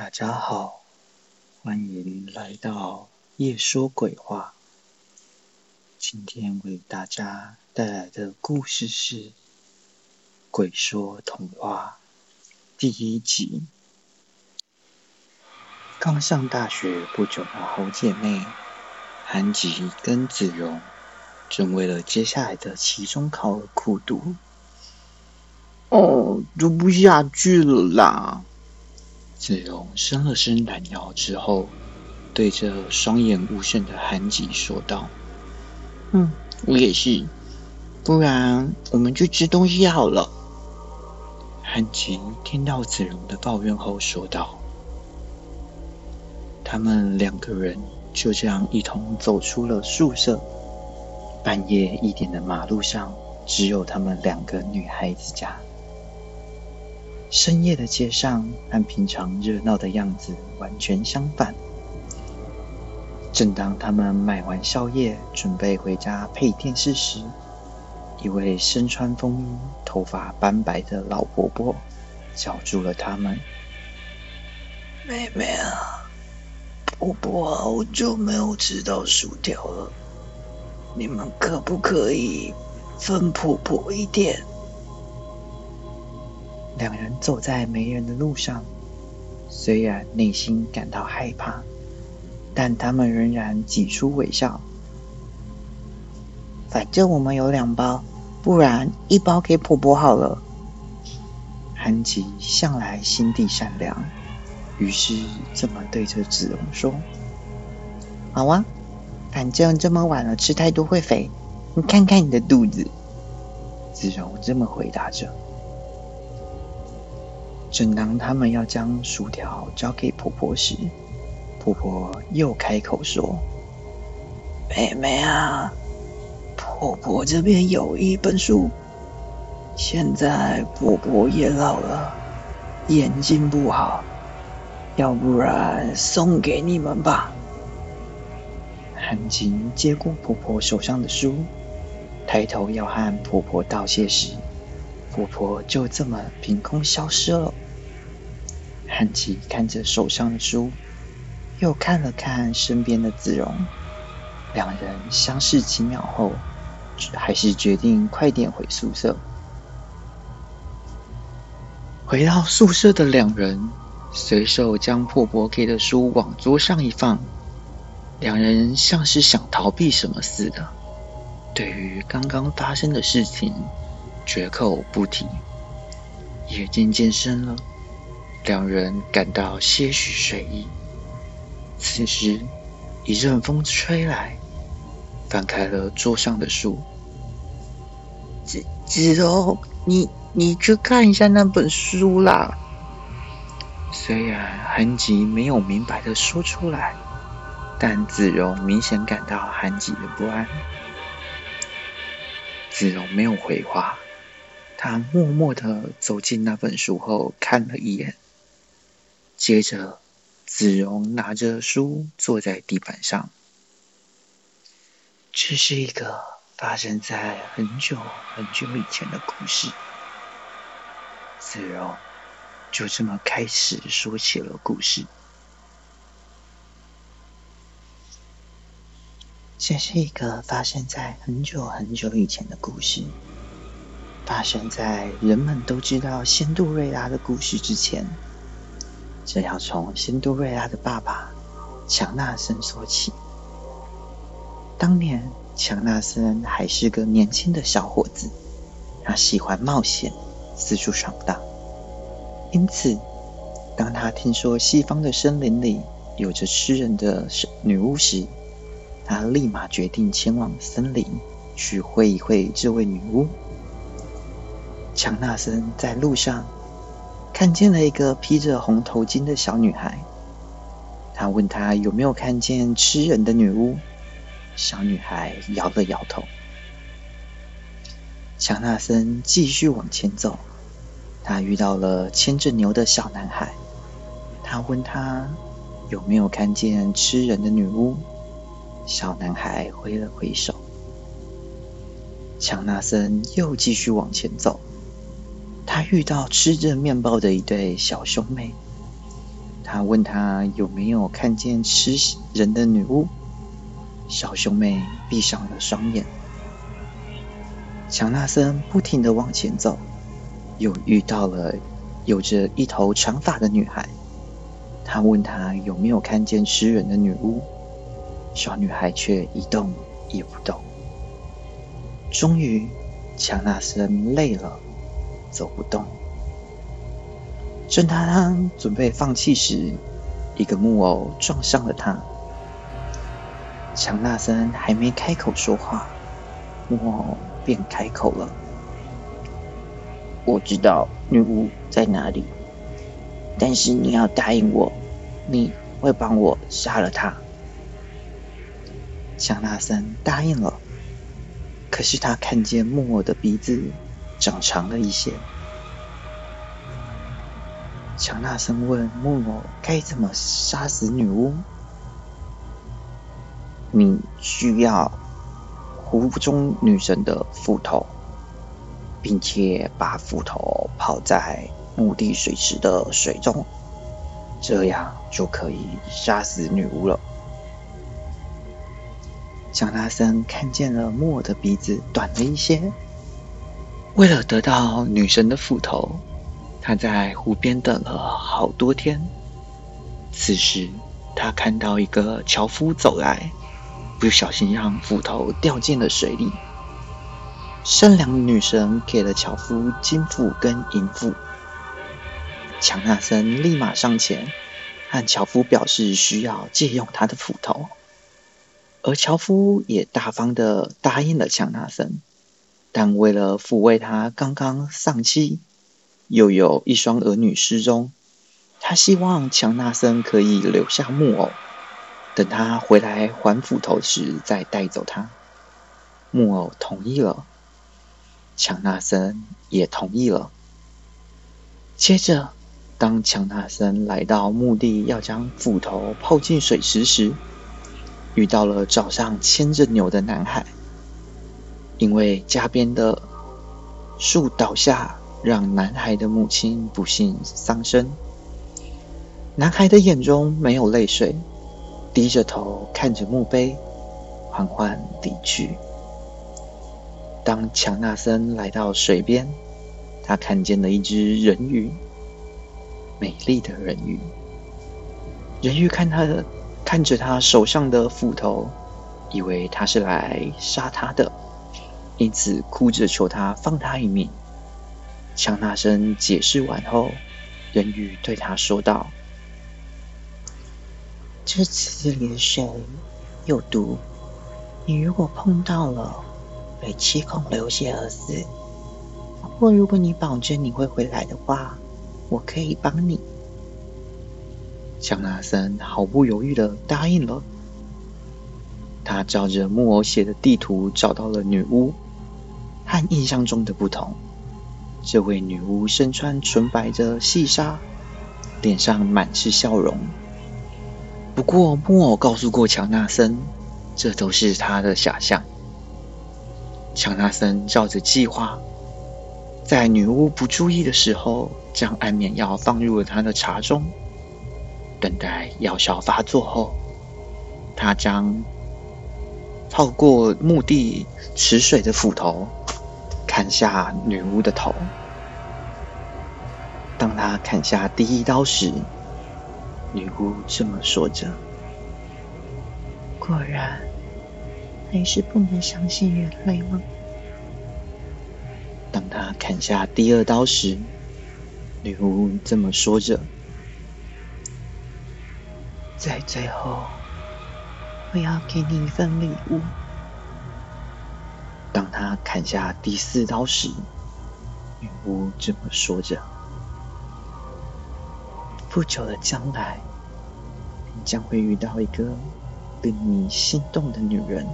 大家好，欢迎来到夜说鬼话。今天为大家带来的故事是《鬼说童话》第一集。刚上大学不久的好姐妹韩吉跟子荣，正为了接下来的期中考而苦读。哦，读不下去了啦！子荣伸了伸懒腰之后，对着双眼无神的韩吉说道：“嗯，我也是，不然我们去吃东西好了。”韩吉听到子荣的抱怨后说道：“他们两个人就这样一同走出了宿舍。半夜一点的马路上，只有他们两个女孩子家。”深夜的街上和平常热闹的样子完全相反。正当他们买完宵夜，准备回家配电视时，一位身穿风衣、头发斑白的老婆婆叫住了他们：“妹妹啊，婆婆好久没有吃到薯条了，你们可不可以分婆婆一点？”两人走在没人的路上，虽然内心感到害怕，但他们仍然挤出微笑。反正我们有两包，不然一包给婆婆好了。韩吉向来心地善良，于是这么对着子荣说：“好啊，反正这么晚了，吃太多会肥。你看看你的肚子。”子荣这么回答着。正当他们要将薯条交给婆婆时，婆婆又开口说：“妹妹啊，婆婆这边有一本书，现在婆婆也老了，眼睛不好，要不然送给你们吧。”韩金接过婆婆手上的书，抬头要和婆婆道谢时，婆婆就这么凭空消失了。汉奇看着手上的书，又看了看身边的子荣，两人相视几秒后，还是决定快点回宿舍。回到宿舍的两人，随手将婆婆给的书往桌上一放，两人像是想逃避什么似的，对于刚刚发生的事情，绝口不提。夜渐渐深了。两人感到些许睡意。此时，一阵风吹来，翻开了桌上的书。子子荣，你你去看一下那本书啦。虽然韩吉没有明白的说出来，但子荣明显感到韩吉的不安。子荣没有回话，他默默的走进那本书后看了一眼。接着，子荣拿着书坐在地板上。这是一个发生在很久很久以前的故事。子荣就这么开始说起了故事。这是一个发生在很久很久以前的故事，发生在人们都知道仙杜瑞拉的故事之前。这要从仙杜瑞拉的爸爸强纳森说起。当年，强纳森还是个年轻的小伙子，他喜欢冒险，四处闯荡。因此，当他听说西方的森林里有着吃人的女巫时，他立马决定前往森林去会一会这位女巫。强纳森在路上。看见了一个披着红头巾的小女孩，他问她有没有看见吃人的女巫。小女孩摇了摇头。强纳森继续往前走，他遇到了牵着牛的小男孩，他问他有没有看见吃人的女巫。小男孩挥了挥手。强纳森又继续往前走。他遇到吃着面包的一对小兄妹，他问他有没有看见吃人的女巫。小兄妹闭上了双眼。强纳森不停的往前走，又遇到了有着一头长发的女孩。他问她有没有看见吃人的女巫，小女孩却一动也不动。终于，强纳森累了，走不动。正当他准备放弃时，一个木偶撞上了他。强纳森还没开口说话，木偶。便开口了：“我知道女巫在哪里，但是你要答应我，你会帮我杀了她。”强纳森答应了，可是他看见木偶的鼻子长长了一些。强纳森问木偶：“该怎么杀死女巫？”你需要。湖中女神的斧头，并且把斧头泡在墓地水池的水中，这样就可以杀死女巫了。强纳森看见了木偶的鼻子短了一些，为了得到女神的斧头，他在湖边等了好多天。此时，他看到一个樵夫走来。不小心让斧头掉进了水里。善良的女神给了樵夫金斧跟银斧。强纳森立马上前，和樵夫表示需要借用他的斧头，而樵夫也大方的答应了强纳森。但为了抚慰他刚刚丧妻，又有一双儿女失踪，他希望强纳森可以留下木偶。等他回来还斧头时，再带走他。木偶同意了，强纳森也同意了。接着，当强纳森来到墓地要将斧头泡进水池时，遇到了早上牵着牛的男孩。因为家边的树倒下，让男孩的母亲不幸丧生。男孩的眼中没有泪水。低着头看着墓碑，缓缓离去。当强纳森来到水边，他看见了一只人鱼，美丽的人鱼。人鱼看他，看着他手上的斧头，以为他是来杀他的，因此哭着求他放他一命。强纳森解释完后，人鱼对他说道。这池里的水有毒，你如果碰到了，会七孔流血而死。不过，如果你保证你会回来的话，我可以帮你。强纳森毫不犹豫的答应了。他照着木偶写的地图找到了女巫，和印象中的不同，这位女巫身穿纯白的细纱，脸上满是笑容。不过，木偶告诉过乔纳森，这都是他的假象。乔纳森照着计划，在女巫不注意的时候，将安眠药放入了她的茶中。等待药效发作后，他将泡过墓地池水的斧头砍下女巫的头。当他砍下第一刀时，女巫这么说着：“果然，还是不能相信人类吗？”当他砍下第二刀时，女巫这么说着：“在最后，我要给你一份礼物。”当他砍下第四刀时，女巫这么说着。不久的将来，你将会遇到一个令你心动的女人。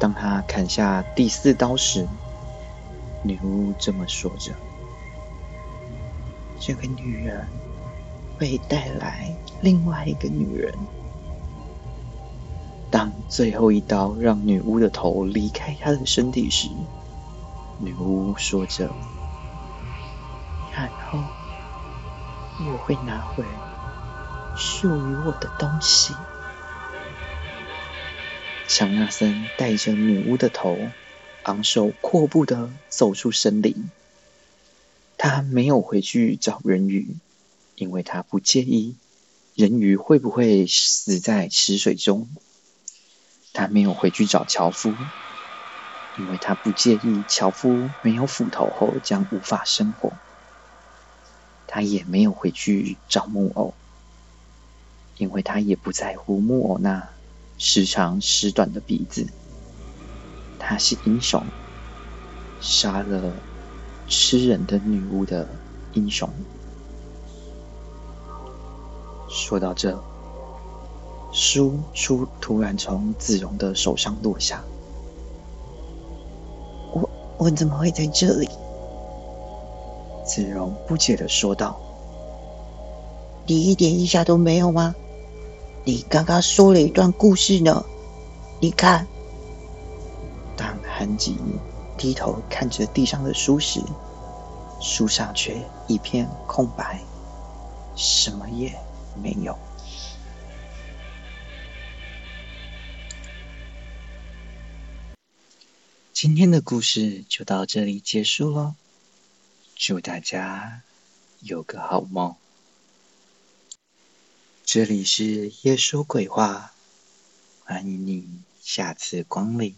当他砍下第四刀时，女巫这么说着：“这个女人会带来另外一个女人。”当最后一刀让女巫的头离开她的身体时，女巫说着：“然后。”我会拿回属于我的东西。强纳森带着女巫的头，昂首阔步的走出森林。他没有回去找人鱼，因为他不介意人鱼会不会死在池水中。他没有回去找樵夫，因为他不介意樵夫没有斧头后将无法生活。他也没有回去找木偶，因为他也不在乎木偶那时长时短的鼻子。他是英雄，杀了吃人的女巫的英雄。说到这，书书突然从子荣的手上落下。我我怎么会在这里？子荣不解的说道：“你一点印象都没有吗？你刚刚说了一段故事呢。你看。”当韩吉低头看着地上的书时，书上却一片空白，什么也没有。今天的故事就到这里结束喽。祝大家有个好梦。这里是夜说鬼话，欢迎你下次光临。